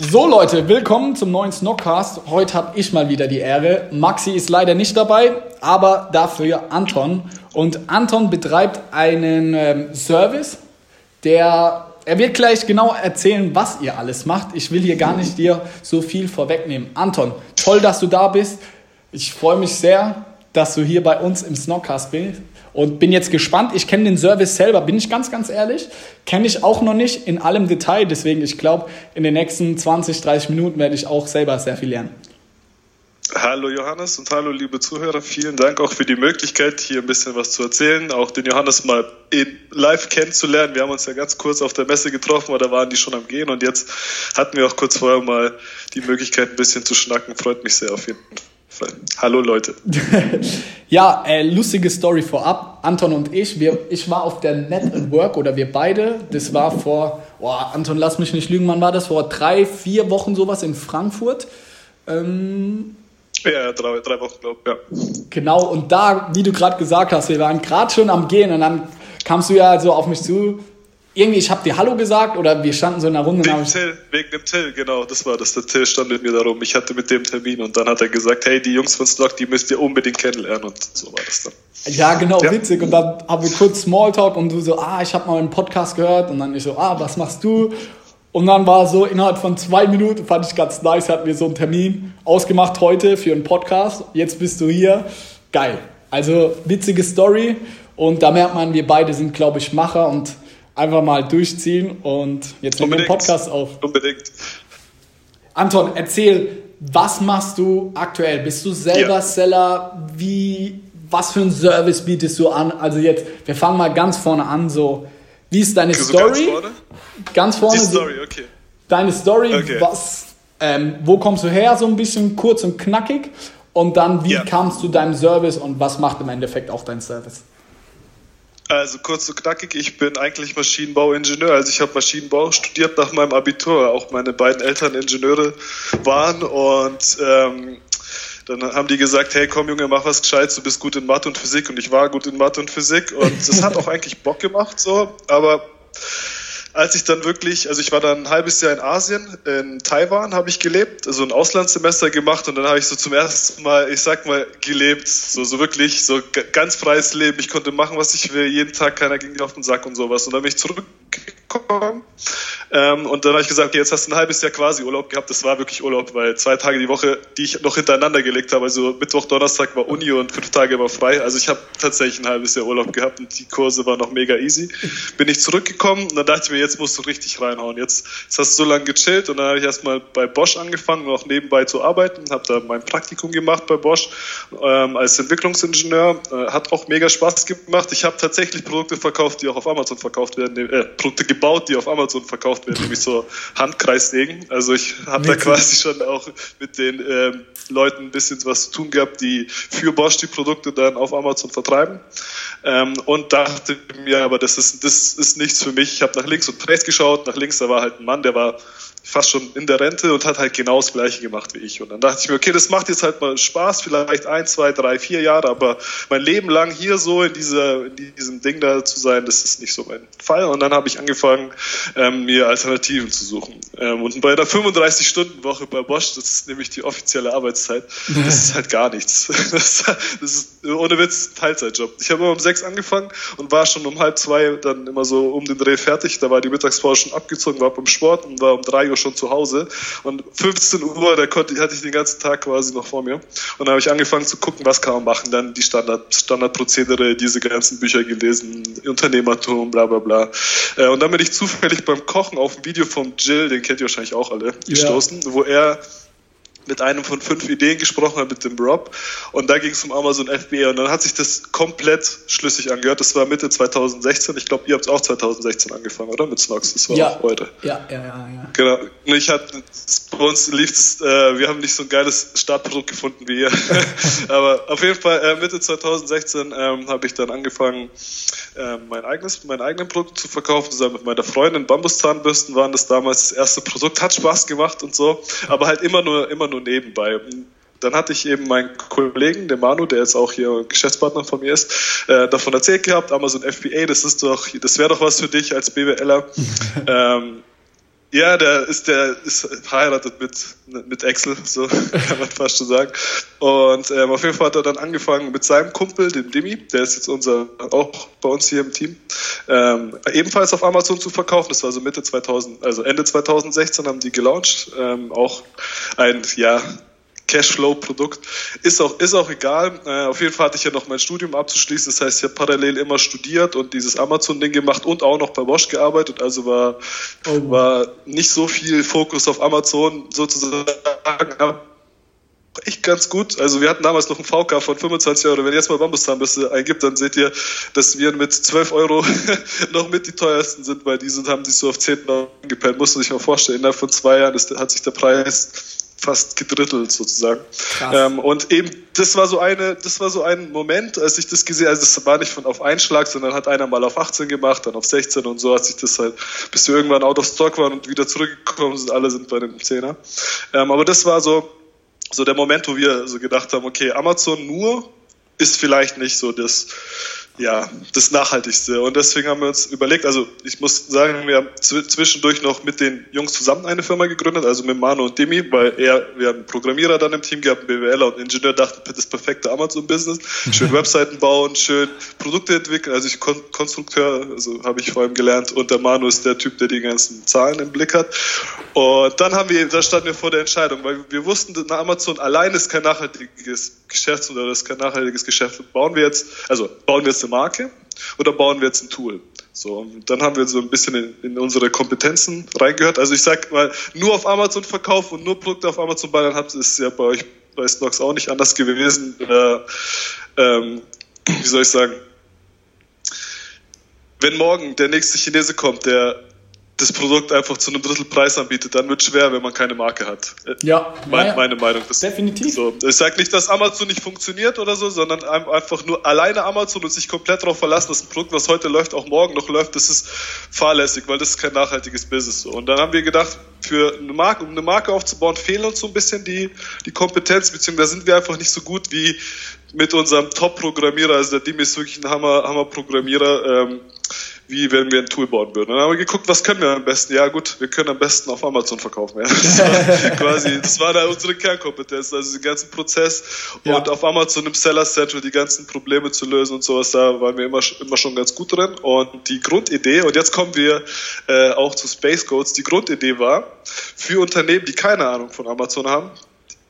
So Leute, willkommen zum neuen Snockcast. Heute habe ich mal wieder die Ehre. Maxi ist leider nicht dabei, aber dafür Anton. Und Anton betreibt einen ähm, Service, der er wird gleich genau erzählen, was ihr alles macht. Ich will hier gar nicht dir so viel vorwegnehmen. Anton, toll, dass du da bist. Ich freue mich sehr, dass du hier bei uns im Snockcast bist und bin jetzt gespannt. Ich kenne den Service selber, bin ich ganz, ganz ehrlich. Kenne ich auch noch nicht in allem Detail. Deswegen, ich glaube, in den nächsten 20, 30 Minuten werde ich auch selber sehr viel lernen. Hallo Johannes und hallo liebe Zuhörer. Vielen Dank auch für die Möglichkeit, hier ein bisschen was zu erzählen, auch den Johannes mal in live kennenzulernen. Wir haben uns ja ganz kurz auf der Messe getroffen, aber da waren die schon am Gehen und jetzt hatten wir auch kurz vorher mal die Möglichkeit, ein bisschen zu schnacken. Freut mich sehr auf jeden Fall. Hallo Leute. ja, äh, lustige Story vorab. Anton und ich, wir, ich war auf der Net at Work oder wir beide. Das war vor, oh, Anton, lass mich nicht lügen, wann war das? Vor drei, vier Wochen sowas in Frankfurt. Ähm, ja, drei, drei Wochen, glaube ich, ja. Genau, und da, wie du gerade gesagt hast, wir waren gerade schon am Gehen und dann kamst du ja so auf mich zu, irgendwie, ich habe dir Hallo gesagt oder wir standen so in einer Runde. Wegen, Till, wegen dem Till, genau, das war das. Der Till stand mit mir darum. Ich hatte mit dem Termin und dann hat er gesagt, hey, die Jungs von Stock, die müsst ihr unbedingt kennenlernen und so war das dann. Ja, genau, ja. witzig. Und dann haben wir kurz Smalltalk und du so, ah, ich habe mal einen Podcast gehört und dann ich so, ah, was machst du? Und dann war so innerhalb von zwei Minuten, fand ich ganz nice, hatten wir so einen Termin ausgemacht heute für einen Podcast. Jetzt bist du hier. Geil. Also witzige Story und da merkt man, wir beide sind, glaube ich, Macher und einfach mal durchziehen und jetzt nehmen wir den Podcast auf. Unbedingt. Anton, erzähl, was machst du aktuell? Bist du selber ja. Seller? Wie, was für einen Service bietest du an? Also jetzt, wir fangen mal ganz vorne an, so, wie ist deine so Story? Ganz vorne? Ganz vorne. Die Story, okay. Deine Story, okay. was, ähm, wo kommst du her, so ein bisschen kurz und knackig? Und dann, wie ja. kamst du deinem Service und was macht im Endeffekt auch dein Service? Also kurz und knackig, ich bin eigentlich Maschinenbauingenieur. Also ich habe Maschinenbau studiert nach meinem Abitur. Auch meine beiden Eltern Ingenieure waren. Und ähm, dann haben die gesagt, hey komm Junge, mach was Gescheites, du bist gut in Mathe und Physik. Und ich war gut in Mathe und Physik. Und das hat auch eigentlich Bock gemacht so, aber als ich dann wirklich, also ich war dann ein halbes Jahr in Asien, in Taiwan habe ich gelebt, also ein Auslandssemester gemacht und dann habe ich so zum ersten Mal, ich sag mal, gelebt, so, so wirklich, so ganz freies Leben. Ich konnte machen, was ich will, jeden Tag, keiner ging mir auf den Sack und sowas. Und dann bin ich zurückgekommen ähm, und dann habe ich gesagt, okay, jetzt hast du ein halbes Jahr quasi Urlaub gehabt. Das war wirklich Urlaub, weil zwei Tage die Woche, die ich noch hintereinander gelegt habe, also Mittwoch, Donnerstag war Uni und fünf Tage war frei. Also ich habe tatsächlich ein halbes Jahr Urlaub gehabt und die Kurse waren noch mega easy. Bin ich zurückgekommen und dann dachte ich mir, jetzt musst du richtig reinhauen. Jetzt, jetzt hast du so lange gechillt und dann habe ich erstmal bei Bosch angefangen, noch nebenbei zu arbeiten, habe da mein Praktikum gemacht bei Bosch ähm, als Entwicklungsingenieur. Äh, hat auch mega Spaß gemacht. Ich habe tatsächlich Produkte verkauft, die auch auf Amazon verkauft werden, äh, Produkte gebaut, die auf Amazon verkauft werden, nämlich so Handkreissägen. Also ich habe da quasi schon auch mit den ähm, Leuten ein bisschen was zu tun gehabt, die für Bosch die Produkte dann auf Amazon vertreiben. Ähm, und dachte mir, aber das ist, das ist nichts für mich. Ich habe nach links und rechts geschaut. Nach links, da war halt ein Mann, der war fast schon in der Rente und hat halt genau das Gleiche gemacht wie ich. Und dann dachte ich mir, okay, das macht jetzt halt mal Spaß, vielleicht ein, zwei, drei, vier Jahre, aber mein Leben lang hier so in, dieser, in diesem Ding da zu sein, das ist nicht so mein Fall. Und dann habe ich angefangen, ähm, mir Alternativen zu suchen. Ähm, und bei der 35-Stunden-Woche bei Bosch, das ist nämlich die offizielle Arbeitszeit, das ist halt gar nichts. Das, das ist ohne Witz ein Teilzeitjob. Ich habe immer um sechs angefangen und war schon um halb zwei dann immer so um den Dreh fertig. Da war die Mittagspause schon abgezogen, war beim Sport und war um drei Uhr schon zu Hause. Und 15 Uhr, da konnte, hatte ich den ganzen Tag quasi noch vor mir. Und dann habe ich angefangen zu gucken, was kann man machen. Dann die Standard, Standardprozedere, diese ganzen Bücher gelesen, Unternehmertum, bla bla bla. Äh, und dann bin ich zufällig beim Kochen auf ein Video von Jill, den kennt ihr wahrscheinlich auch alle, gestoßen, ja. wo er mit einem von fünf Ideen gesprochen habe, mit dem Rob. Und da ging es um Amazon FBA. Und dann hat sich das komplett schlüssig angehört. Das war Mitte 2016. Ich glaube, ihr habt auch 2016 angefangen, oder? Mit Snox. Das war ja. auch heute. Ja, ja, ja, ja. Genau. Und ich hatte, bei uns lief das, äh, wir haben nicht so ein geiles Startprodukt gefunden wie ihr. Aber auf jeden Fall, äh, Mitte 2016 ähm, habe ich dann angefangen, äh, mein eigenes, mein eigenen Produkt zu verkaufen. Zusammen mit meiner Freundin. Bambuszahnbürsten waren das damals das erste Produkt. Hat Spaß gemacht und so. Aber halt immer nur, immer nur nebenbei. Dann hatte ich eben meinen Kollegen, den Manu, der jetzt auch hier Geschäftspartner von mir ist, äh, davon erzählt gehabt, Amazon FBA, das ist doch, das wäre doch was für dich als BWLer. ähm, ja, der ist der ist verheiratet mit mit Excel, so kann man fast schon sagen. Und ähm, auf jeden Fall hat er dann angefangen mit seinem Kumpel, dem Demi, der ist jetzt unser auch bei uns hier im Team, ähm, ebenfalls auf Amazon zu verkaufen. Das war so Mitte 2000, also Ende 2016 haben die gelauncht. Ähm, auch ein ja Cashflow-Produkt. Ist auch, ist auch egal. Äh, auf jeden Fall hatte ich ja noch mein Studium abzuschließen. Das heißt, ich habe parallel immer studiert und dieses Amazon-Ding gemacht und auch noch bei Bosch gearbeitet. Also war, oh. war nicht so viel Fokus auf Amazon sozusagen. Aber echt ganz gut. Also wir hatten damals noch einen VK von 25 Euro. Wenn ihr jetzt mal Bambuszahnbürste eingibt, dann seht ihr, dass wir mit 12 Euro noch mit die teuersten sind, weil die sind, haben sich so auf 10 Euro gepennt. Muss man sich mal vorstellen. Innerhalb von zwei Jahren ist, hat sich der Preis fast gedrittelt sozusagen. Ähm, und eben, das war so eine, das war so ein Moment, als ich das gesehen, also das war nicht von auf Einschlag, sondern hat einer mal auf 18 gemacht, dann auf 16 und so hat sich das halt, bis wir irgendwann out of stock waren und wieder zurückgekommen sind, alle sind bei dem 10er. Ähm, aber das war so, so der Moment, wo wir so gedacht haben, okay, Amazon nur ist vielleicht nicht so das, ja, das Nachhaltigste. Und deswegen haben wir uns überlegt, also ich muss sagen, wir haben zwischendurch noch mit den Jungs zusammen eine Firma gegründet, also mit Manu und Demi, weil er, wir haben einen Programmierer dann im Team gehabt, einen BWLer und Ingenieur, dachten, das perfekte Amazon-Business, schön Webseiten bauen, schön Produkte entwickeln, also ich Kon Konstrukteur, also habe ich vor allem gelernt und der Manu ist der Typ, der die ganzen Zahlen im Blick hat. Und dann haben wir, da standen wir vor der Entscheidung, weil wir wussten, Amazon allein ist kein nachhaltiges Geschäftsmodell, das ist kein nachhaltiges Geschäft. Bauen wir jetzt, also bauen wir jetzt Marke oder bauen wir jetzt ein Tool? So, und dann haben wir so ein bisschen in, in unsere Kompetenzen reingehört. Also ich sag mal, nur auf Amazon verkaufen und nur Produkte auf Amazon ballern habt, ist ja bei euch bei Snox auch nicht anders gewesen. Äh, ähm, wie soll ich sagen? Wenn morgen der nächste Chinese kommt, der das Produkt einfach zu einem Drittel Preis anbietet, dann wird es schwer, wenn man keine Marke hat. Ja, meine, ja. meine Meinung. Das Definitiv. So. Ich sage nicht, dass Amazon nicht funktioniert oder so, sondern einfach nur alleine Amazon und sich komplett darauf verlassen, dass ein Produkt, was heute läuft, auch morgen noch läuft, das ist fahrlässig, weil das ist kein nachhaltiges Business. Und dann haben wir gedacht, für eine Marke, um eine Marke aufzubauen, fehlen uns so ein bisschen die, die Kompetenz, beziehungsweise sind wir einfach nicht so gut wie mit unserem Top-Programmierer. Also der Dim ist wirklich ein Hammer, Hammer-Programmierer. Ähm, wie wenn wir ein Tool bauen würden. Und dann haben wir geguckt, was können wir am besten? Ja gut, wir können am besten auf Amazon verkaufen. Ja. Das war quasi, das war da unsere Kernkompetenz, also den ganzen Prozess ja. und auf Amazon im Seller Central die ganzen Probleme zu lösen und sowas, da waren wir immer, immer schon ganz gut drin. Und die Grundidee, und jetzt kommen wir äh, auch zu Space Codes, die Grundidee war, für Unternehmen, die keine Ahnung von Amazon haben,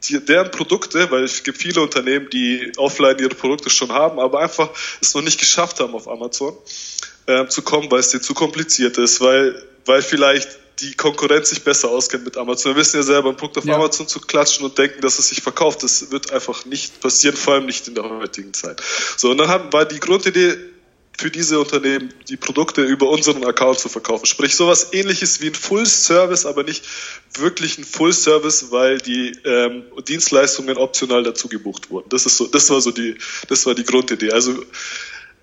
die, deren Produkte, weil es gibt viele Unternehmen, die offline ihre Produkte schon haben, aber einfach es noch nicht geschafft haben auf Amazon, äh, zu kommen, weil es dir zu kompliziert ist, weil, weil vielleicht die Konkurrenz sich besser auskennt mit Amazon. Wir wissen ja selber, ein Produkt auf ja. Amazon zu klatschen und denken, dass es sich verkauft, das wird einfach nicht passieren, vor allem nicht in der heutigen Zeit. So, und dann haben, war die Grundidee, für diese Unternehmen die Produkte über unseren Account zu verkaufen. Sprich, sowas ähnliches wie ein Full Service, aber nicht wirklich ein Full Service, weil die ähm, Dienstleistungen optional dazu gebucht wurden. Das ist so, das war so die, das war die Grundidee. Also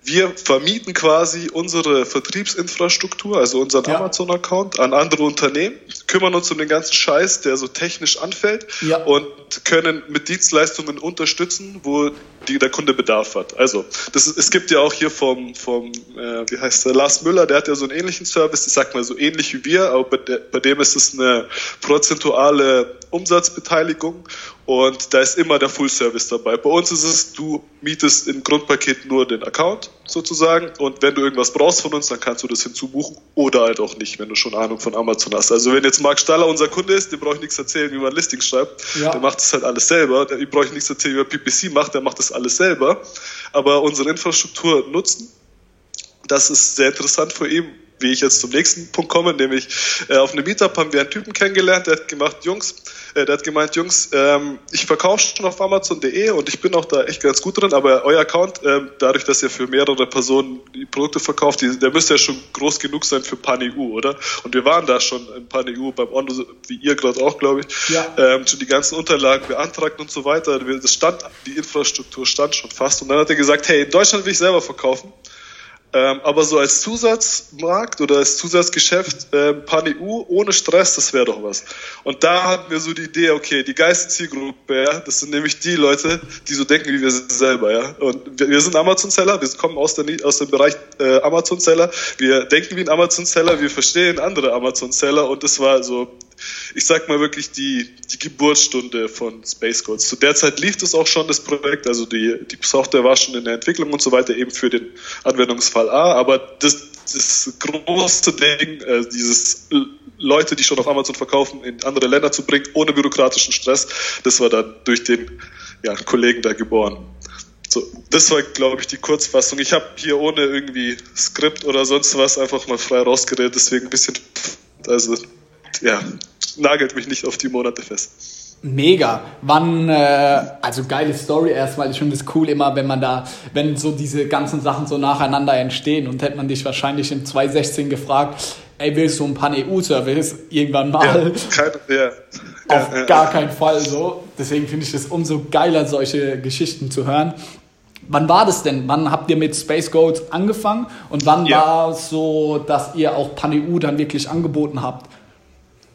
wir vermieten quasi unsere Vertriebsinfrastruktur, also unseren ja. Amazon-Account, an andere Unternehmen, kümmern uns um den ganzen Scheiß, der so technisch anfällt ja. und können mit Dienstleistungen unterstützen, wo die, der Kunde Bedarf hat. Also das ist, es gibt ja auch hier vom, vom äh, wie heißt der, Lars Müller, der hat ja so einen ähnlichen Service, ich sag mal so ähnlich wie wir, aber bei, der, bei dem ist es eine prozentuale Umsatzbeteiligung und da ist immer der Full Service dabei. Bei uns ist es, du mietest im Grundpaket nur den Account sozusagen und wenn du irgendwas brauchst von uns, dann kannst du das hinzubuchen oder halt auch nicht, wenn du schon Ahnung von Amazon hast. Also wenn jetzt Marc Staller unser Kunde ist, dem brauche ich nichts erzählen, wie man Listings schreibt, ja. der macht das halt alles selber. Dem brauche ich nichts erzählen, wie man PPC macht, der macht das alles selber. Aber unsere Infrastruktur nutzen, das ist sehr interessant für ihn, wie ich jetzt zum nächsten Punkt komme, nämlich äh, auf einem Meetup haben wir einen Typen kennengelernt, der hat gemacht, Jungs, äh, der hat gemeint, Jungs, ähm, ich verkaufe schon auf Amazon.de und ich bin auch da echt ganz gut drin, aber euer Account, äh, dadurch, dass ihr für mehrere Personen die Produkte verkauft, die, der müsste ja schon groß genug sein für PanEU, oder? Und wir waren da schon in PanEU beim Ondo, wie ihr gerade auch, glaube ich, ja. ähm, schon die ganzen Unterlagen beantragt und so weiter. Das stand, die Infrastruktur stand schon fast. Und dann hat er gesagt, hey, in Deutschland will ich selber verkaufen. Ähm, aber so als Zusatzmarkt oder als Zusatzgeschäft äh, Pan-EU ohne Stress, das wäre doch was. Und da hatten wir so die Idee, okay, die geilste Zielgruppe, ja, das sind nämlich die Leute, die so denken wie wir selber, ja. Und wir, wir sind Amazon-Seller, wir kommen aus, der, aus dem Bereich äh, Amazon-Seller, wir denken wie ein Amazon-Seller, wir verstehen andere Amazon-Seller und das war so ich sag mal wirklich die, die Geburtsstunde von Space Codes. Zu der Zeit lief das auch schon, das Projekt, also die, die Software war schon in der Entwicklung und so weiter, eben für den Anwendungsfall A, aber das, das große Ding, äh, dieses Leute, die schon auf Amazon verkaufen, in andere Länder zu bringen, ohne bürokratischen Stress, das war dann durch den ja, Kollegen da geboren. So, das war, glaube ich, die Kurzfassung. Ich habe hier ohne irgendwie Skript oder sonst was einfach mal frei rausgeredet, deswegen ein bisschen, also ja, nagelt mich nicht auf die Monate fest. Mega. Wann, äh, also geile Story erstmal. Ich finde es cool immer, wenn man da, wenn so diese ganzen Sachen so nacheinander entstehen und hätte man dich wahrscheinlich in 2016 gefragt, ey, willst du ein Pan-EU-Service irgendwann mal? Ja, kein, ja. Auf ja, gar keinen Fall so. Deswegen finde ich es umso geiler, solche Geschichten zu hören. Wann war das denn? Wann habt ihr mit Space Goats angefangen? Und wann war es so, dass ihr auch Pan-EU dann wirklich angeboten habt?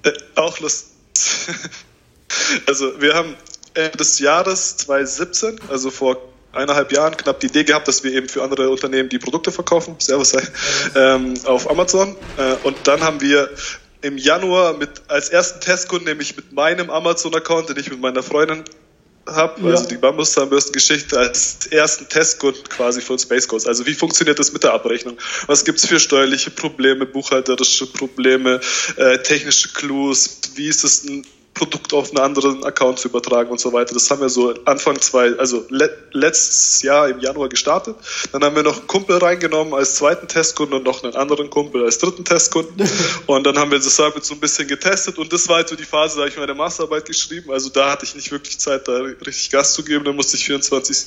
Äh, auch lustig. also wir haben Ende des Jahres 2017, also vor eineinhalb Jahren knapp die Idee gehabt, dass wir eben für andere Unternehmen die Produkte verkaufen, Servus, ähm, auf Amazon. Äh, und dann haben wir im Januar mit als ersten Testkunden, nämlich mit meinem Amazon-Account, den ich mit meiner Freundin habe, ja. also die Bambuszahnbürstengeschichte als ersten Testkunden quasi von Space Coast. Also wie funktioniert das mit der Abrechnung? Was gibt's für steuerliche Probleme, buchhalterische Probleme, äh, technische Clues? Wie ist es ein Produkt auf einen anderen Account zu übertragen und so weiter. Das haben wir so Anfang zwei, also le letztes Jahr im Januar gestartet. Dann haben wir noch einen Kumpel reingenommen als zweiten Testkunden und noch einen anderen Kumpel als dritten Testkunden. und dann haben wir das damit so ein bisschen getestet und das war halt so die Phase, da habe ich meine Masterarbeit geschrieben. Also da hatte ich nicht wirklich Zeit, da richtig Gas zu geben. Da musste ich 24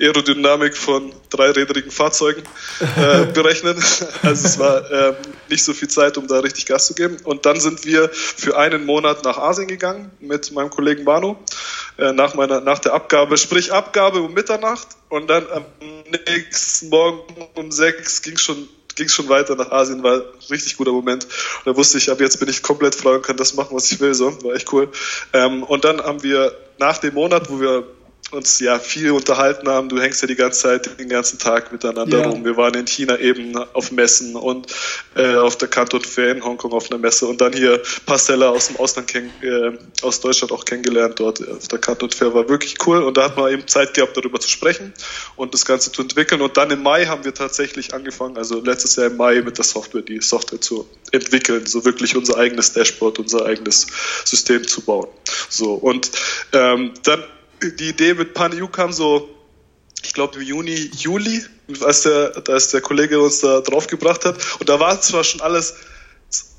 Aerodynamik von dreirädrigen Fahrzeugen äh, berechnen. Also es war ähm, nicht so viel Zeit, um da richtig Gas zu geben. Und dann sind wir für einen Monat nach Asien gegangen mit meinem Kollegen Banu äh, nach meiner nach der Abgabe, sprich Abgabe um Mitternacht und dann am nächsten Morgen um sechs ging schon ging schon weiter nach Asien, war ein richtig guter Moment. Und da wusste ich, ab jetzt bin ich komplett frei und kann das machen, was ich will. So, war echt cool. Ähm, und dann haben wir nach dem Monat, wo wir uns ja viel unterhalten haben. Du hängst ja die ganze Zeit, den ganzen Tag miteinander ja. rum. Wir waren in China eben auf Messen und äh, auf der Canton Fair in Hongkong auf einer Messe und dann hier Pastella aus dem Ausland, äh, aus Deutschland auch kennengelernt dort auf der Canton Fair. War wirklich cool und da hat man eben Zeit gehabt, darüber zu sprechen und das Ganze zu entwickeln. Und dann im Mai haben wir tatsächlich angefangen, also letztes Jahr im Mai mit der Software, die Software zu entwickeln, so wirklich unser eigenes Dashboard, unser eigenes System zu bauen. So und ähm, dann die Idee mit PanEU kam so, ich glaube im Juni, Juli, als der, als der Kollege uns da draufgebracht hat. Und da war zwar schon alles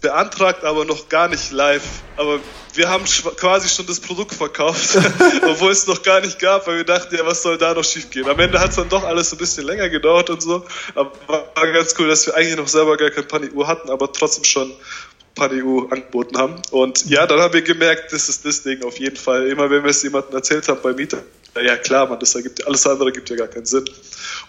beantragt, aber noch gar nicht live. Aber wir haben quasi schon das Produkt verkauft, obwohl es noch gar nicht gab, weil wir dachten, ja, was soll da noch schiefgehen? Am Ende hat es dann doch alles ein bisschen länger gedauert und so. Aber war ganz cool, dass wir eigentlich noch selber gar kein Pani-Uhr hatten, aber trotzdem schon PanEU angeboten haben. Und ja, dann haben wir gemerkt, das ist das Ding auf jeden Fall. Immer wenn wir es jemandem erzählt haben bei Mieter, ja klar, man, das ergibt, alles andere gibt ja gar keinen Sinn.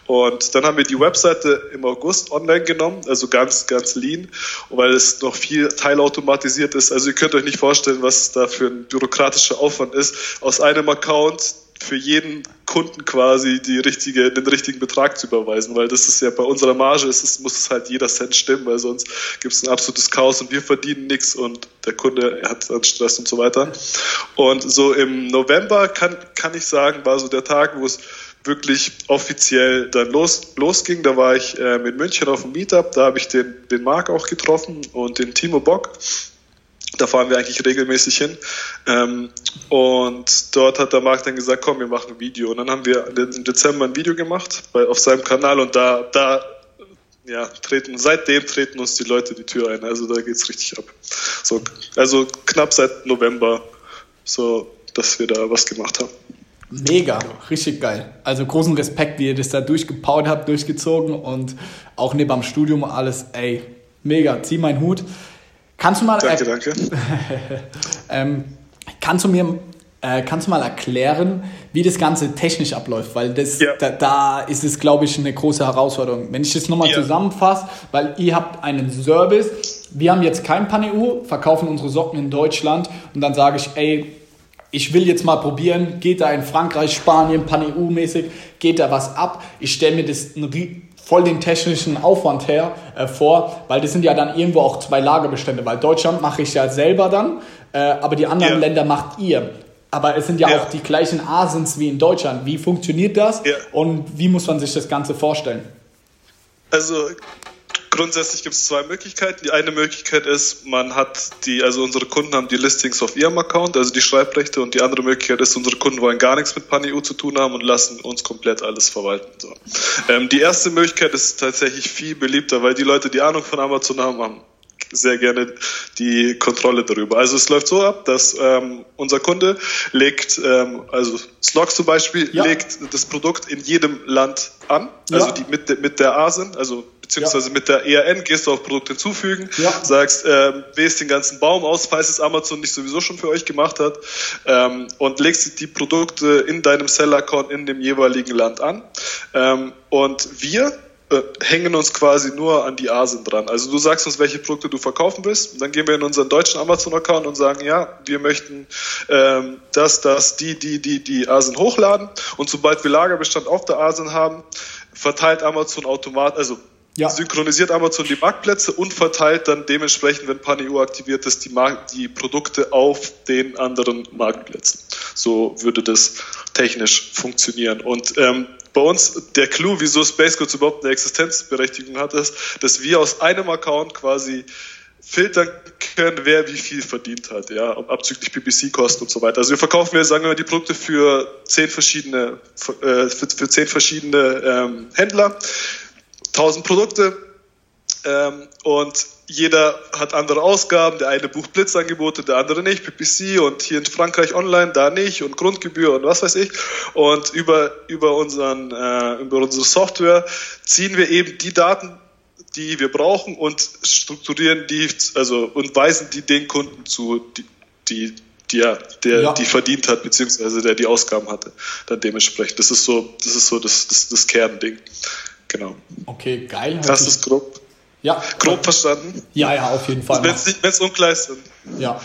Und dann haben wir die Webseite im August online genommen, also ganz, ganz lean, weil es noch viel teilautomatisiert ist. Also ihr könnt euch nicht vorstellen, was da für ein bürokratischer Aufwand ist, aus einem Account für jeden Kunden quasi die richtige, den richtigen Betrag zu überweisen, weil das ist ja bei unserer Marge ist muss es halt jeder Cent stimmen, weil sonst gibt es ein absolutes Chaos und wir verdienen nichts und der Kunde hat dann Stress und so weiter. Und so im November kann, kann ich sagen, war so der Tag, wo es wirklich offiziell dann los, losging. Da war ich äh, in München auf dem Meetup, da habe ich den, den Marc auch getroffen und den Timo Bock. Da fahren wir eigentlich regelmäßig hin. Ähm, und dort hat der Marc dann gesagt, komm, wir machen ein Video. Und dann haben wir im Dezember ein Video gemacht bei, auf seinem Kanal und da, da ja, treten, seitdem treten uns die Leute die Tür ein. Also da geht es richtig ab. So, also knapp seit November, so dass wir da was gemacht haben. Mega, richtig geil. Also großen Respekt, wie ihr das da durchgepaut habt, durchgezogen und auch neben am Studium alles, ey, mega, zieh meinen Hut. Kannst du mal. Danke, danke. ähm, kannst du mir äh, kannst du mal erklären, wie das Ganze technisch abläuft? Weil das, ja. da, da, ist es, glaube ich, eine große Herausforderung. Wenn ich das nochmal ja. zusammenfasse, weil ihr habt einen Service, wir haben jetzt kein Pan-EU, verkaufen unsere Socken in Deutschland und dann sage ich, ey, ich will jetzt mal probieren, geht da in Frankreich, Spanien, Pan-EU-mäßig, geht da was ab? Ich stelle mir das voll den technischen Aufwand her äh, vor, weil das sind ja dann irgendwo auch zwei Lagerbestände, weil Deutschland mache ich ja selber dann, äh, aber die anderen ja. Länder macht ihr. Aber es sind ja, ja, auch die gleichen Asens wie in Deutschland. Wie funktioniert das ja. und wie muss man sich das Ganze vorstellen? Also grundsätzlich gibt es zwei Möglichkeiten. Die eine Möglichkeit ist, man hat die, also unsere Kunden haben die Listings auf ihrem Account, also die Schreibrechte, und die andere Möglichkeit ist, unsere Kunden wollen gar nichts mit PanEU zu tun haben und lassen uns komplett alles verwalten. So. Ähm, die erste Möglichkeit ist tatsächlich viel beliebter, weil die Leute, die Ahnung von Amazon haben, haben sehr gerne die Kontrolle darüber. Also es läuft so ab, dass ähm, unser Kunde legt, ähm, also Slog zum Beispiel, ja. legt das Produkt in jedem Land an, also ja. die mit, mit der ASIN, also beziehungsweise ja. mit der ERN gehst du auf Produkt hinzufügen, ja. sagst, ähm, wählst den ganzen Baum aus, falls es Amazon nicht sowieso schon für euch gemacht hat ähm, und legst die Produkte in deinem Seller-Account in dem jeweiligen Land an. Ähm, und wir äh, hängen uns quasi nur an die Asen dran. Also du sagst uns, welche Produkte du verkaufen willst, dann gehen wir in unseren deutschen Amazon-Account und sagen, ja, wir möchten ähm, das, das, die, die, die, die Asen hochladen und sobald wir Lagerbestand auf der Asen haben, verteilt Amazon automatisch, also ja. synchronisiert Amazon die Marktplätze und verteilt dann dementsprechend, wenn PanEU aktiviert ist, die, Markt, die Produkte auf den anderen Marktplätzen. So würde das technisch funktionieren. Und ähm, bei uns der Clou, wieso Space Codes überhaupt eine Existenzberechtigung hat, ist, dass wir aus einem Account quasi filtern können, wer wie viel verdient hat, ja, abzüglich PPC-Kosten und so weiter. Also wir verkaufen wir, sagen wir, die Produkte für zehn verschiedene, äh, für, für zehn verschiedene ähm, Händler, tausend Produkte ähm, und jeder hat andere Ausgaben. Der eine bucht Blitzangebote, der andere nicht. PPC und hier in Frankreich online, da nicht und Grundgebühr und was weiß ich. Und über, über, unseren, äh, über unsere Software ziehen wir eben die Daten, die wir brauchen und strukturieren die, also und weisen die den Kunden zu, die, die ja, der ja. die verdient hat, beziehungsweise der die Ausgaben hatte, dann dementsprechend. Das ist so, das ist so das, das, das Kernding. Genau. Okay, geil. Das ist grob. Ja. Grob verstanden? Ja, ja, auf jeden Fall. Wenn es unklar ist. Ja.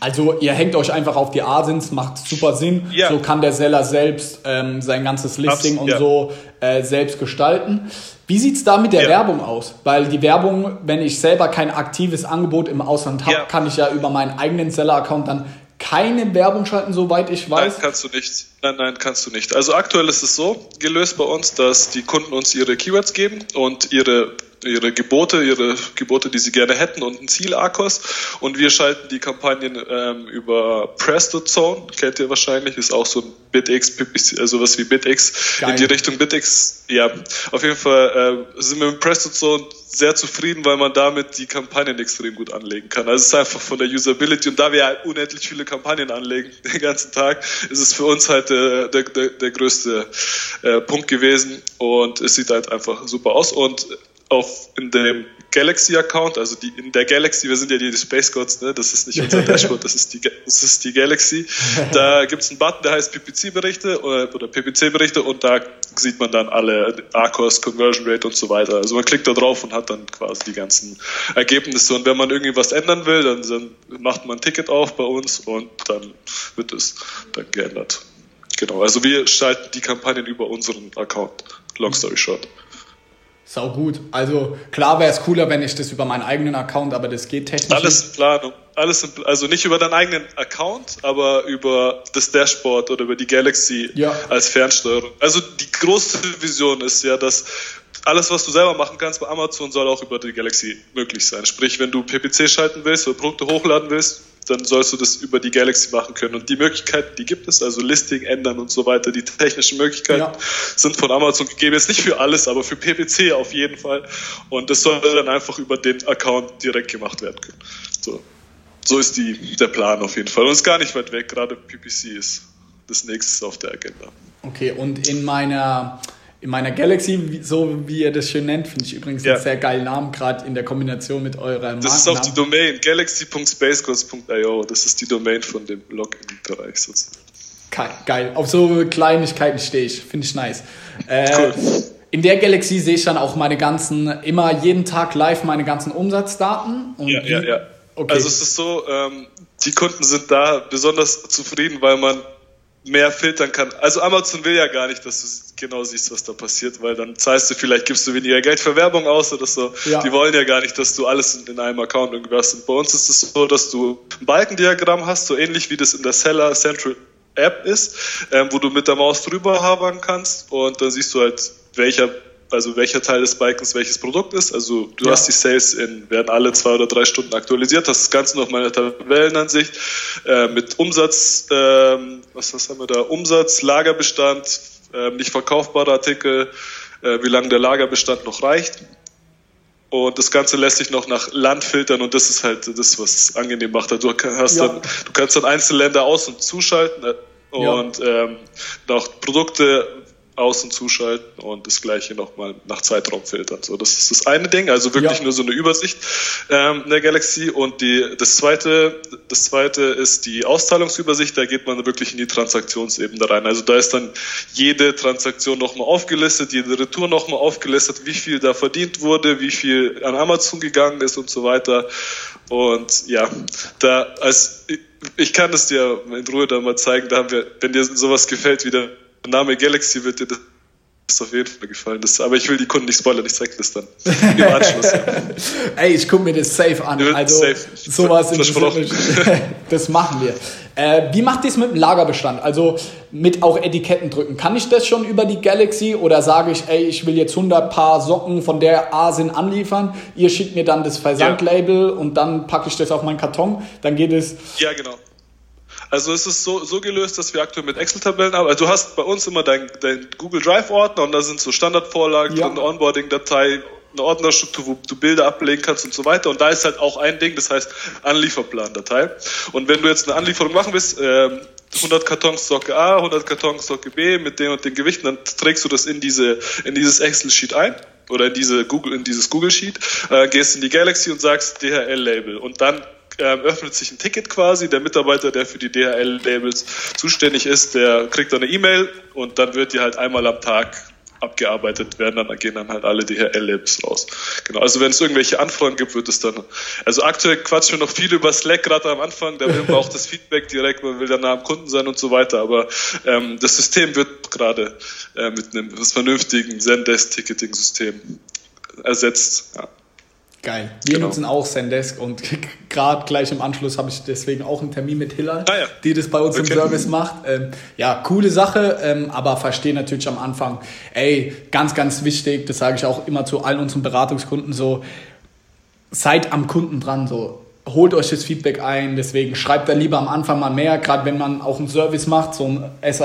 Also ihr hängt euch einfach auf die Asins, macht super Sinn. Ja. So kann der Seller selbst ähm, sein ganzes Listing Abs und ja. so äh, selbst gestalten. Wie sieht es da mit der ja. Werbung aus? Weil die Werbung, wenn ich selber kein aktives Angebot im Ausland habe, kann ich ja über meinen eigenen Seller-Account dann keine Werbung schalten, soweit ich weiß. Nein, kannst du nicht. Nein, nein, kannst du nicht. Also aktuell ist es so gelöst bei uns, dass die Kunden uns ihre Keywords geben und ihre ihre Gebote, ihre Gebote, die sie gerne hätten und ein Ziel Arcos. Und wir schalten die Kampagnen ähm, über Presto Zone, kennt ihr wahrscheinlich, ist auch so ein BitX, also was wie BitX Geil. in die Richtung BitX. Ja, auf jeden Fall äh, sind wir mit Presto Zone sehr zufrieden, weil man damit die Kampagnen extrem gut anlegen kann. Also es ist einfach von der Usability und da wir halt unendlich viele Kampagnen anlegen den ganzen Tag, ist es für uns halt der, der, der, der größte äh, Punkt gewesen und es sieht halt einfach super aus und auf in dem Galaxy-Account, also die, in der Galaxy, wir sind ja die, die Space Gods, ne? das ist nicht unser Dashboard, das ist die, das ist die Galaxy. Da gibt es einen Button, der heißt PPC-Berichte oder, oder PPC-Berichte und da sieht man dann alle ARCOS, Conversion Rate und so weiter. Also man klickt da drauf und hat dann quasi die ganzen Ergebnisse und wenn man irgendwie was ändern will, dann, dann macht man ein Ticket auf bei uns und dann wird es dann geändert. Genau, also wir schalten die Kampagnen über unseren Account. Long story short. Sau gut. Also klar wäre es cooler, wenn ich das über meinen eigenen Account, aber das geht technisch. Alles in Planung. Alles in, also nicht über deinen eigenen Account, aber über das Dashboard oder über die Galaxy ja. als Fernsteuerung. Also die große Vision ist ja, dass alles, was du selber machen kannst bei Amazon, soll auch über die Galaxy möglich sein. Sprich, wenn du PPC schalten willst oder Produkte hochladen willst, dann sollst du das über die Galaxy machen können. Und die Möglichkeiten, die gibt es, also Listing ändern und so weiter, die technischen Möglichkeiten ja. sind von Amazon gegeben. Jetzt nicht für alles, aber für PPC auf jeden Fall. Und das soll dann einfach über den Account direkt gemacht werden können. So, so ist die, der Plan auf jeden Fall. Und es ist gar nicht weit weg, gerade PPC ist das nächste auf der Agenda. Okay, und in meiner in meiner Galaxy, so wie ihr das schön nennt, finde ich übrigens ja. einen sehr geilen Namen, gerade in der Kombination mit eurer Das ist auch die Domain, galaxy.spacecourse.io, das ist die Domain von dem Login-Bereich sozusagen. Geil, auf so Kleinigkeiten stehe ich, finde ich nice. Äh, cool. In der Galaxy sehe ich dann auch meine ganzen, immer jeden Tag live meine ganzen Umsatzdaten. ja, ja, ja. Okay. Also es ist so, ähm, die Kunden sind da besonders zufrieden, weil man mehr filtern kann. Also Amazon will ja gar nicht, dass du genau siehst, was da passiert, weil dann zahlst du vielleicht, gibst du weniger Geld für Werbung aus oder so. Ja. Die wollen ja gar nicht, dass du alles in einem Account irgendwie hast. Und bei uns ist es so, dass du ein Balkendiagramm hast, so ähnlich wie das in der Seller Central App ist, ähm, wo du mit der Maus drüber habern kannst und dann siehst du halt, welcher also welcher Teil des Bikens welches Produkt ist. Also du ja. hast die Sales in, werden alle zwei oder drei Stunden aktualisiert. Das ist ganz noch meine Tabellenansicht äh, mit Umsatz, ähm, was, was haben wir da? Umsatz, Lagerbestand, äh, nicht verkaufbare Artikel, äh, wie lange der Lagerbestand noch reicht. Und das Ganze lässt sich noch nach Land filtern und das ist halt das, was angenehm macht. Du, hast ja. dann, du kannst dann einzelne Länder aus- und zuschalten äh, und ja. ähm, auch Produkte außen zuschalten und das gleiche nochmal nach Zeitraum filtern. So, das ist das eine Ding, also wirklich ja. nur so eine Übersicht ähm, der Galaxy. Und die, das zweite, das zweite ist die Auszahlungsübersicht, da geht man wirklich in die Transaktionsebene rein. Also da ist dann jede Transaktion nochmal aufgelistet, jede Retour nochmal aufgelistet, wie viel da verdient wurde, wie viel an Amazon gegangen ist und so weiter. Und ja, da als ich kann es dir in Ruhe da mal zeigen, da haben wir, wenn dir sowas gefällt, wieder Name Galaxy wird dir das auf jeden Fall gefallen. Das, aber ich will die Kunden nicht spoilern, ich zeig das dann im Anschluss. Ja. Ey, ich gucke mir das safe an. Also safe. sowas Versprochen. Das machen wir. Äh, wie macht ihr es mit dem Lagerbestand? Also mit auch Etiketten drücken. Kann ich das schon über die Galaxy oder sage ich, ey, ich will jetzt 100 Paar Socken von der Asien anliefern. Ihr schickt mir dann das Versandlabel ja. und dann packe ich das auf meinen Karton. Dann geht es. Ja, genau. Also es ist so, so gelöst, dass wir aktuell mit Excel-Tabellen arbeiten. Also du hast bei uns immer dein, dein Google Drive-Ordner und da sind so Standardvorlagen ja. drin, Onboarding-Datei, eine Ordnerstruktur, wo du Bilder ablegen kannst und so weiter. Und da ist halt auch ein Ding, das heißt Anlieferplan-Datei. Und wenn du jetzt eine Anlieferung machen willst, äh, 100 Kartons Socke A, 100 Kartons Socke B mit den und den Gewichten, dann trägst du das in diese in dieses Excel-Sheet ein oder in diese Google in dieses Google Sheet, äh, gehst in die Galaxy und sagst DHL-Label und dann ähm, öffnet sich ein Ticket quasi. Der Mitarbeiter, der für die DHL-Labels zuständig ist, der kriegt dann eine E-Mail und dann wird die halt einmal am Tag abgearbeitet werden, dann gehen dann halt alle DHL-Labels raus. Genau, also wenn es irgendwelche Anfragen gibt, wird es dann, also aktuell quatschen wir noch viel über Slack, gerade am Anfang, da will man auch das Feedback direkt, man will dann nah am Kunden sein und so weiter, aber ähm, das System wird gerade äh, mit einem vernünftigen Zendesk-Ticketing-System ersetzt. Ja. Geil. Wir genau. nutzen auch Zendesk und gerade gleich im Anschluss habe ich deswegen auch einen Termin mit Hiller, ah, ja. die das bei uns okay. im Service macht. Ähm, ja, coole Sache, ähm, aber verstehe natürlich am Anfang, ey, ganz, ganz wichtig, das sage ich auch immer zu allen unseren Beratungskunden so, seid am Kunden dran, so holt euch das Feedback ein, deswegen schreibt da lieber am Anfang mal mehr, gerade wenn man auch einen Service macht, so ein SI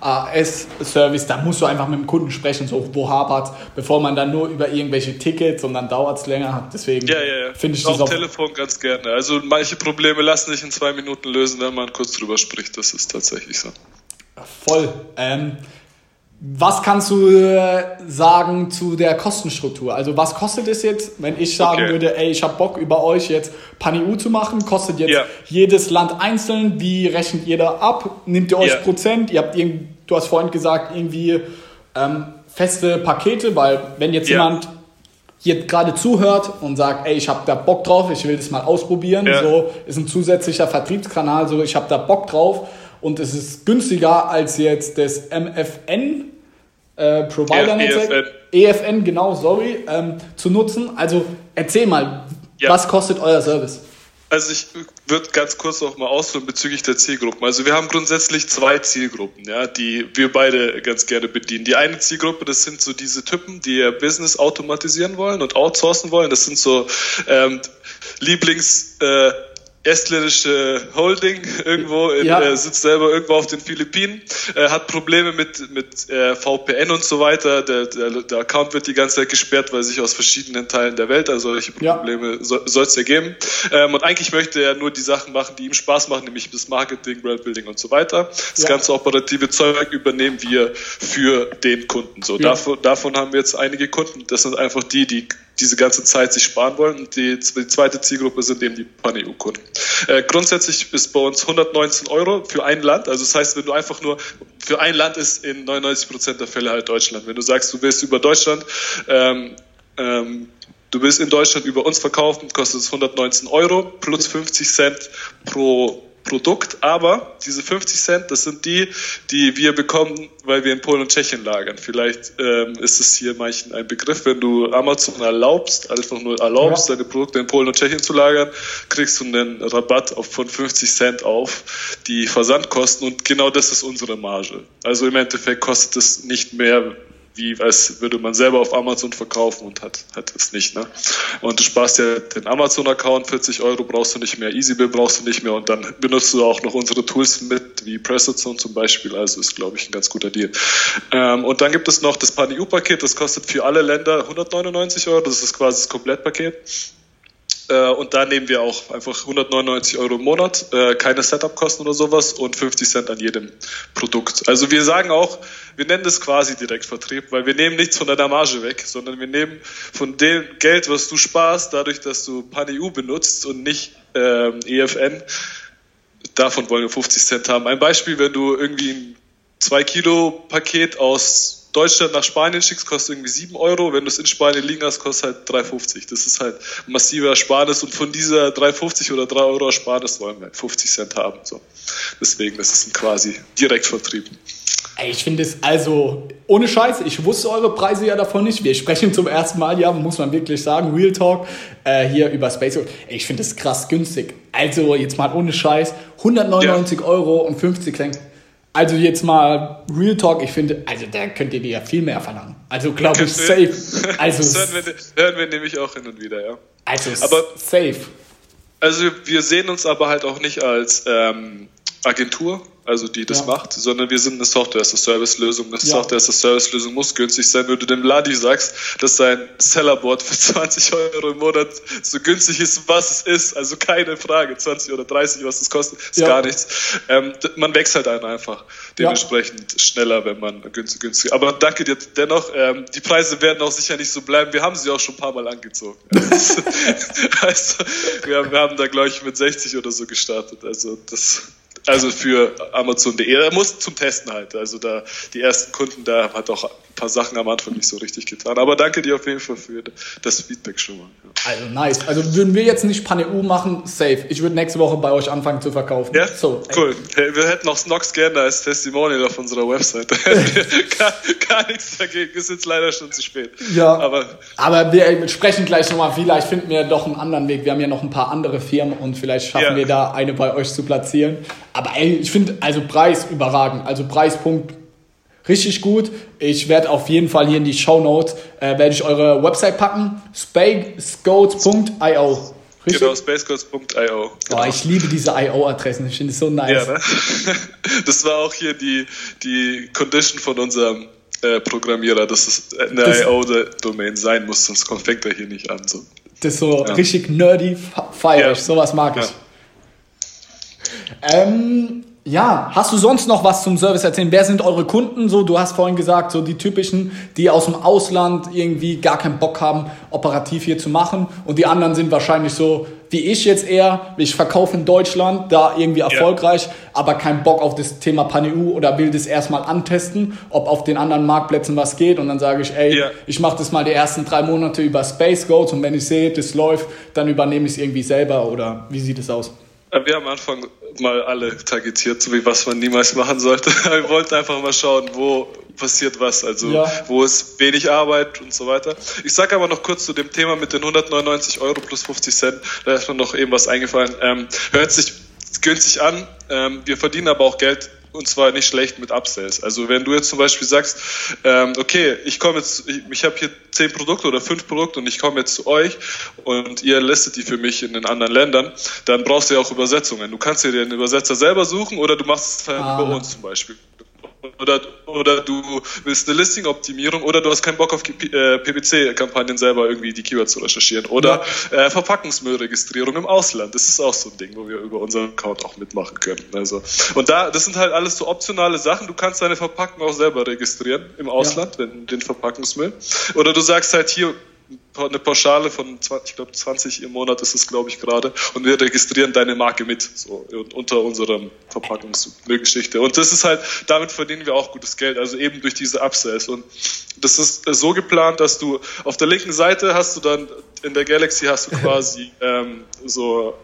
AS-Service, da musst du einfach mit dem Kunden sprechen, so wo hapert bevor man dann nur über irgendwelche Tickets und dann dauert es länger. Deswegen ja, ja, ja. finde ich auch das auch Telefon ganz gerne. Also manche Probleme lassen sich in zwei Minuten lösen, wenn man kurz drüber spricht. Das ist tatsächlich so. Voll. Ähm, was kannst du äh, sagen zu der Kostenstruktur? Also was kostet es jetzt, wenn ich sagen okay. würde, ey, ich habe Bock über euch jetzt PaniU zu machen, kostet jetzt ja. jedes Land einzeln, wie rechnet ihr da ab? Nimmt ihr euch ja. Prozent? Ihr habt irgend, du hast vorhin gesagt, irgendwie ähm, feste Pakete, weil wenn jetzt ja. jemand hier gerade zuhört und sagt, ey, ich habe da Bock drauf, ich will das mal ausprobieren, so ist ein zusätzlicher Vertriebskanal, so ich habe da Bock drauf und es ist günstiger als jetzt das MFN äh, Provider-Netzwerk, EFN. EFN, genau, sorry, ähm, zu nutzen. Also erzähl mal, ja. was kostet euer Service? Also ich würde ganz kurz noch mal ausführen bezüglich der Zielgruppen. Also wir haben grundsätzlich zwei Zielgruppen, ja, die wir beide ganz gerne bedienen. Die eine Zielgruppe, das sind so diese Typen, die ihr Business automatisieren wollen und outsourcen wollen. Das sind so ähm, Lieblings äh, estländische Holding irgendwo, in, ja. äh, sitzt selber irgendwo auf den Philippinen, äh, hat Probleme mit, mit äh, VPN und so weiter. Der, der, der, Account wird die ganze Zeit gesperrt, weil sich aus verschiedenen Teilen der Welt, also solche Probleme ja. so, soll es ja geben. Ähm, und eigentlich möchte er nur die Sachen machen, die ihm Spaß machen, nämlich das Marketing, Brandbuilding und so weiter. Das ja. ganze operative Zeug übernehmen wir für den Kunden. So, davon, davon haben wir jetzt einige Kunden. Das sind einfach die, die diese ganze Zeit sich sparen wollen. Und die, die zweite Zielgruppe sind eben die Pan-EU-Kunden. Äh, grundsätzlich ist bei uns 119 Euro für ein Land. Also das heißt, wenn du einfach nur für ein Land ist in 99 Prozent der Fälle halt Deutschland. Wenn du sagst, du willst über Deutschland ähm, ähm, Du willst in Deutschland über uns verkaufen, kostet es 119 Euro plus 50 Cent pro Produkt, aber diese 50 Cent, das sind die, die wir bekommen, weil wir in Polen und Tschechien lagern. Vielleicht ähm, ist es hier manchen ein Begriff, wenn du Amazon erlaubst, einfach nur erlaubst, ja. deine Produkte in Polen und Tschechien zu lagern, kriegst du einen Rabatt von 50 Cent auf die Versandkosten und genau das ist unsere Marge. Also im Endeffekt kostet es nicht mehr wie als würde man selber auf Amazon verkaufen und hat, hat es nicht. Ne? Und du sparst ja den Amazon-Account, 40 Euro brauchst du nicht mehr, EasyBill brauchst du nicht mehr und dann benutzt du auch noch unsere Tools mit, wie Pressozone zum Beispiel, also ist, glaube ich, ein ganz guter Deal. Ähm, und dann gibt es noch das PanEU-Paket, das kostet für alle Länder 199 Euro, das ist quasi das Komplettpaket. Äh, und da nehmen wir auch einfach 199 Euro im Monat, äh, keine Setup-Kosten oder sowas und 50 Cent an jedem Produkt. Also wir sagen auch, wir nennen das quasi Direktvertrieb, weil wir nehmen nichts von deiner Marge weg, sondern wir nehmen von dem Geld, was du sparst, dadurch, dass du PanEU benutzt und nicht ähm, EFN, davon wollen wir 50 Cent haben. Ein Beispiel, wenn du irgendwie ein 2 Kilo Paket aus Deutschland nach Spanien schickst, kostet irgendwie 7 Euro. Wenn du es in Spanien liegen hast, kostet halt 3,50. Das ist halt massiver Ersparnis und von dieser 3,50 oder 3 Euro Ersparnis wollen wir 50 Cent haben. So. Deswegen, das ist ein quasi Direktvertrieb. Ey, ich finde es also ohne Scheiß, ich wusste eure Preise ja davon nicht. Wir sprechen zum ersten Mal, ja, muss man wirklich sagen, Real Talk äh, hier über Space. Ich finde es krass günstig. Also jetzt mal ohne Scheiß, 199 ja. Euro und 50 Cent. Also jetzt mal Real Talk, ich finde, also da könnt ihr dir ja viel mehr verlangen. Also glaube ich, safe. Also, das hören wir, hören wir nämlich auch hin und wieder, ja. Also aber, safe. Also wir sehen uns aber halt auch nicht als ähm, Agentur, also die das ja. macht, sondern wir sind eine Software-as-a-Service-Lösung. Eine ja. Software-as-a-Service-Lösung muss günstig sein. Wenn du dem Ladi sagst, dass sein Sellerboard für 20 Euro im Monat so günstig ist, was es ist, also keine Frage, 20 oder 30, was es kostet, ist ja. gar nichts. Ähm, man wächst halt einfach dementsprechend schneller, wenn man günstig, günstig. Aber danke dir dennoch. Ähm, die Preise werden auch sicher nicht so bleiben. Wir haben sie auch schon ein paar Mal angezogen. also, wir haben, wir haben da, glaube ich, mit 60 oder so gestartet. Also das also für Amazon.de. Er muss zum Testen halt. Also da die ersten Kunden, da hat auch paar Sachen am Anfang nicht so richtig getan. Aber danke dir auf jeden Fall für das Feedback schon mal. Ja. Also nice. Also würden wir jetzt nicht PanEU machen, safe. Ich würde nächste Woche bei euch anfangen zu verkaufen. Ja, so, cool. Hey, wir hätten auch Snox gerne als Testimonial auf unserer Website. gar, gar nichts dagegen. Ist jetzt leider schon zu spät. Ja. Aber, aber wir sprechen gleich nochmal. Vielleicht finden wir doch einen anderen Weg. Wir haben ja noch ein paar andere Firmen und vielleicht schaffen ja. wir da eine bei euch zu platzieren. Aber ey, ich finde, also Preis überragend. Also Preispunkt richtig gut. Ich werde auf jeden Fall hier in die Show Notes, äh, werde ich eure Website packen. spacescodes.io. Richtig? Genau, spacecodes.io. Genau. Oh, ich liebe diese IO-Adressen, ich finde es so nice. Ja, ne? Das war auch hier die, die Condition von unserem äh, Programmierer, dass es eine IO-Domain sein muss, sonst fängt er hier nicht an. So. Das ist so ja. richtig nerdy, feier ich, ja. sowas mag ich. Ähm, ja, hast du sonst noch was zum Service erzählen? Wer sind eure Kunden? So, du hast vorhin gesagt, so die typischen, die aus dem Ausland irgendwie gar keinen Bock haben, operativ hier zu machen. Und die anderen sind wahrscheinlich so wie ich jetzt eher. Ich verkaufe in Deutschland, da irgendwie erfolgreich, ja. aber keinen Bock auf das Thema PanEU oder will das erstmal antesten, ob auf den anderen Marktplätzen was geht. Und dann sage ich, ey, ja. ich mache das mal die ersten drei Monate über Space Goats und wenn ich sehe, das läuft, dann übernehme ich es irgendwie selber. Oder wie sieht es aus? Wir haben am Anfang mal alle targetiert, so wie was man niemals machen sollte. Wir wollten einfach mal schauen, wo passiert was, also ja. wo ist wenig Arbeit und so weiter. Ich sage aber noch kurz zu dem Thema mit den 199 Euro plus 50 Cent, da ist mir noch eben was eingefallen. Ähm, hört sich günstig an, ähm, wir verdienen aber auch Geld und zwar nicht schlecht mit Upsells. Also wenn du jetzt zum Beispiel sagst, ähm, okay, ich komme jetzt, ich, ich habe hier zehn Produkte oder fünf Produkte und ich komme jetzt zu euch und ihr listet die für mich in den anderen Ländern, dann brauchst du ja auch Übersetzungen. Du kannst dir den Übersetzer selber suchen oder du machst es halt ah. über uns zum Beispiel oder, oder du willst eine Listing-Optimierung oder du hast keinen Bock auf äh, PPC-Kampagnen selber irgendwie die Keywords zu recherchieren oder ja. äh, Verpackungsmüllregistrierung im Ausland. Das ist auch so ein Ding, wo wir über unseren Account auch mitmachen können. Also und da, das sind halt alles so optionale Sachen. Du kannst deine Verpackung auch selber registrieren im Ausland, ja. wenn den Verpackungsmüll. Oder du sagst halt hier eine Pauschale von, ich glaube, 20 im Monat ist es, glaube ich, gerade. Und wir registrieren deine Marke mit, so unter unserem Verpackungsgeschichte. Und das ist halt, damit verdienen wir auch gutes Geld, also eben durch diese Upsells. Und das ist so geplant, dass du auf der linken Seite hast du dann, in der Galaxy hast du quasi ähm, so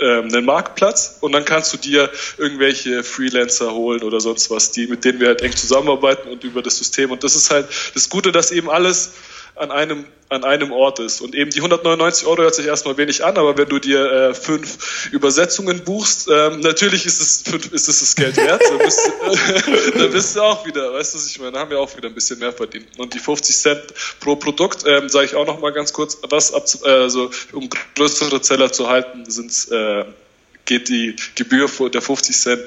ähm, einen Marktplatz und dann kannst du dir irgendwelche Freelancer holen oder sonst was, die, mit denen wir halt eng zusammenarbeiten und über das System. Und das ist halt das Gute, dass eben alles an einem, an einem Ort ist. Und eben die 199 Euro hört sich erstmal wenig an, aber wenn du dir äh, fünf Übersetzungen buchst, ähm, natürlich ist es, ist es das Geld wert. dann, bist du, dann bist du auch wieder, weißt du, was ich meine, haben wir auch wieder ein bisschen mehr verdient. Und die 50 Cent pro Produkt, ähm, sage ich auch noch mal ganz kurz, was ab, äh, also um größere Zeller zu halten, sind äh, geht die Gebühr der 50 Cent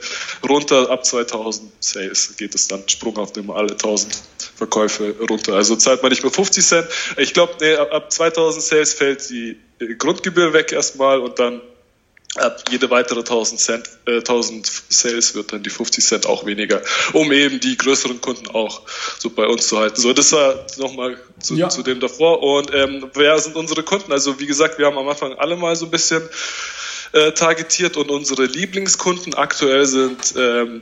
runter. Ab 2000 Sales geht es dann Sprung auf dem alle 1000 Verkäufe runter. Also zahlt man nicht mehr 50 Cent. Ich glaube, nee, ab 2000 Sales fällt die Grundgebühr weg erstmal und dann ab jede weitere 1000 Cent, äh, 1000 Sales wird dann die 50 Cent auch weniger, um eben die größeren Kunden auch so bei uns zu halten. So, das war nochmal zu, ja. zu dem davor. Und ähm, wer sind unsere Kunden? Also wie gesagt, wir haben am Anfang alle mal so ein bisschen äh, targetiert und unsere Lieblingskunden aktuell sind ähm,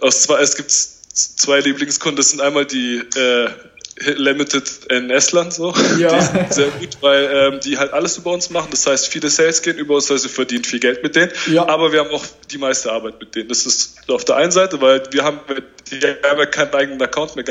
aus zwei, es gibt zwei Lieblingskunden, sind einmal die äh, Limited in Estland so. Ja. Die sind sehr gut, weil ähm, die halt alles über uns machen. Das heißt, viele Sales gehen über uns, also wir verdienen viel Geld mit denen. Ja. Aber wir haben auch die meiste Arbeit mit denen. Das ist auf der einen Seite, weil wir haben, die haben ja keinen eigenen Account mehr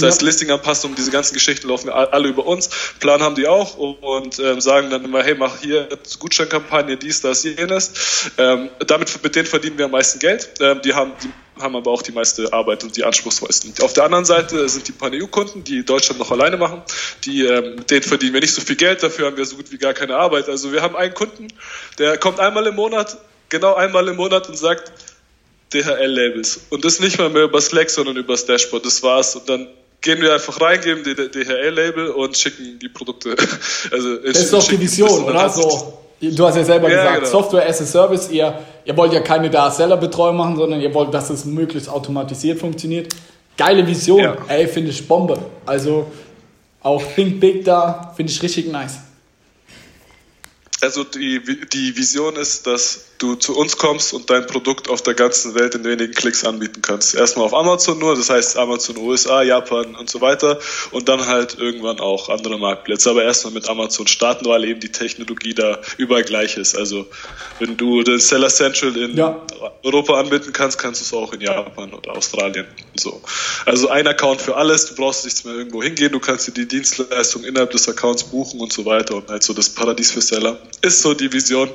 das heißt, Listing-Anpassungen, diese ganzen Geschichten laufen alle über uns. Plan haben die auch und ähm, sagen dann immer, hey, mach hier Gutscheinkampagne, dies, das, jenes. Ähm, damit, mit denen verdienen wir am meisten Geld. Ähm, die haben, die haben aber auch die meiste Arbeit und die anspruchsvollsten. Auf der anderen Seite sind die Pan-EU-Kunden, die Deutschland noch alleine machen. Die, ähm, mit denen verdienen wir nicht so viel Geld, dafür haben wir so gut wie gar keine Arbeit. Also wir haben einen Kunden, der kommt einmal im Monat, genau einmal im Monat und sagt, DHL-Labels. Und das nicht mal mehr über Slack, sondern über das Dashboard. Das war's. Und dann gehen wir einfach rein, geben die DHL-Label und schicken die Produkte. Also das ist doch die Vision, oder? So, du hast ja selber ja, gesagt, genau. Software as a Service, ihr, ihr wollt ja keine DSL-Betreuung machen, sondern ihr wollt, dass es möglichst automatisiert funktioniert. Geile Vision, ja. ey, finde ich Bombe. Also auch Think Big da, finde ich richtig nice. Also die, die Vision ist, dass du zu uns kommst und dein Produkt auf der ganzen Welt in wenigen Klicks anbieten kannst. Erstmal auf Amazon nur, das heißt Amazon USA, Japan und so weiter und dann halt irgendwann auch andere Marktplätze. Aber erstmal mit Amazon starten, weil eben die Technologie da überall gleich ist. Also wenn du den Seller Central in ja. Europa anbieten kannst, kannst du es auch in Japan oder Australien. So. Also ein Account für alles, du brauchst nichts mehr irgendwo hingehen, du kannst dir die Dienstleistung innerhalb des Accounts buchen und so weiter und halt so das Paradies für Seller. Ist so die Vision.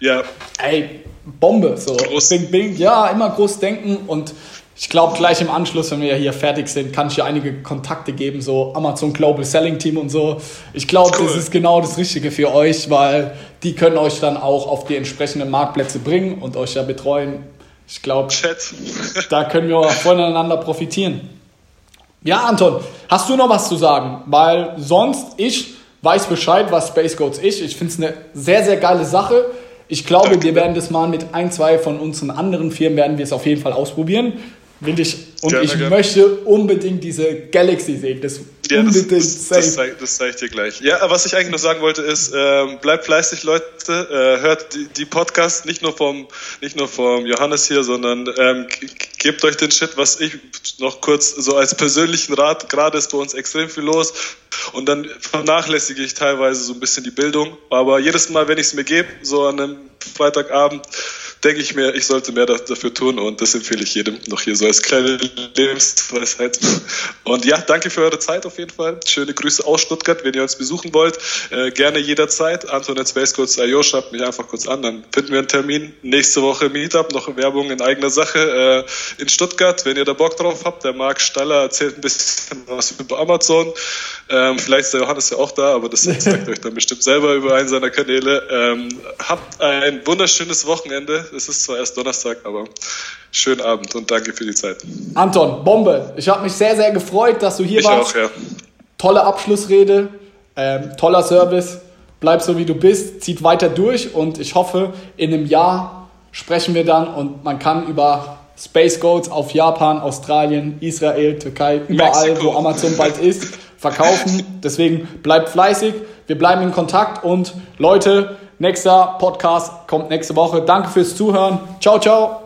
Ja. Ey, Bombe. So. Groß. Bing, bing. Ja, immer groß denken und ich glaube, gleich im Anschluss, wenn wir hier fertig sind, kann ich dir einige Kontakte geben, so Amazon Global Selling Team und so. Ich glaube, cool. das ist genau das Richtige für euch, weil die können euch dann auch auf die entsprechenden Marktplätze bringen und euch ja betreuen. Ich glaube, da können wir voneinander profitieren. Ja, Anton, hast du noch was zu sagen? Weil sonst, ich weiß Bescheid, was Space Goats ist. Ich finde es eine sehr, sehr geile Sache. Ich glaube, wir werden das mal mit ein, zwei von unseren anderen Firmen werden wir es auf jeden Fall ausprobieren. Ich, und gerne, ich gerne. möchte unbedingt diese Galaxy sehen. Das ja, unbedingt das, das, das, zeige, das zeige ich dir gleich. Ja, was ich eigentlich noch sagen wollte ist, ähm, bleibt fleißig, Leute. Äh, hört die, die Podcasts nicht nur vom nicht nur vom Johannes hier, sondern ähm, gebt euch den Shit, was ich noch kurz so als persönlichen Rat. Gerade ist bei uns extrem viel los und dann vernachlässige ich teilweise so ein bisschen die Bildung. Aber jedes Mal, wenn ich es mir gebe, so an einem Freitagabend denke ich mir, ich sollte mehr dafür tun und das empfehle ich jedem noch hier so als kleine Lebensweisheit. Und ja, danke für eure Zeit auf jeden Fall. Schöne Grüße aus Stuttgart, wenn ihr uns besuchen wollt. Äh, gerne jederzeit. Anton at Spacecodes.io, schreibt mich einfach kurz an, dann finden wir einen Termin. Nächste Woche Meetup, noch Werbung in eigener Sache äh, in Stuttgart, wenn ihr da Bock drauf habt. Der Marc Staller erzählt ein bisschen was über Amazon. Ähm, vielleicht ist der Johannes ja auch da, aber das zeigt euch dann bestimmt selber über einen seiner Kanäle. Ähm, habt ein wunderschönes Wochenende. Es ist zwar erst Donnerstag, aber schönen Abend und danke für die Zeit. Anton, Bombe. Ich habe mich sehr, sehr gefreut, dass du hier ich warst. Ich auch, ja. Tolle Abschlussrede, ähm, toller Service. Bleib so, wie du bist, zieht weiter durch und ich hoffe, in einem Jahr sprechen wir dann und man kann über Space Goats auf Japan, Australien, Israel, Türkei, überall, Mexiko. wo Amazon bald ist, verkaufen. Deswegen bleibt fleißig, wir bleiben in Kontakt und Leute, nächster Podcast kommt nächste Woche. Danke fürs Zuhören. Ciao, ciao.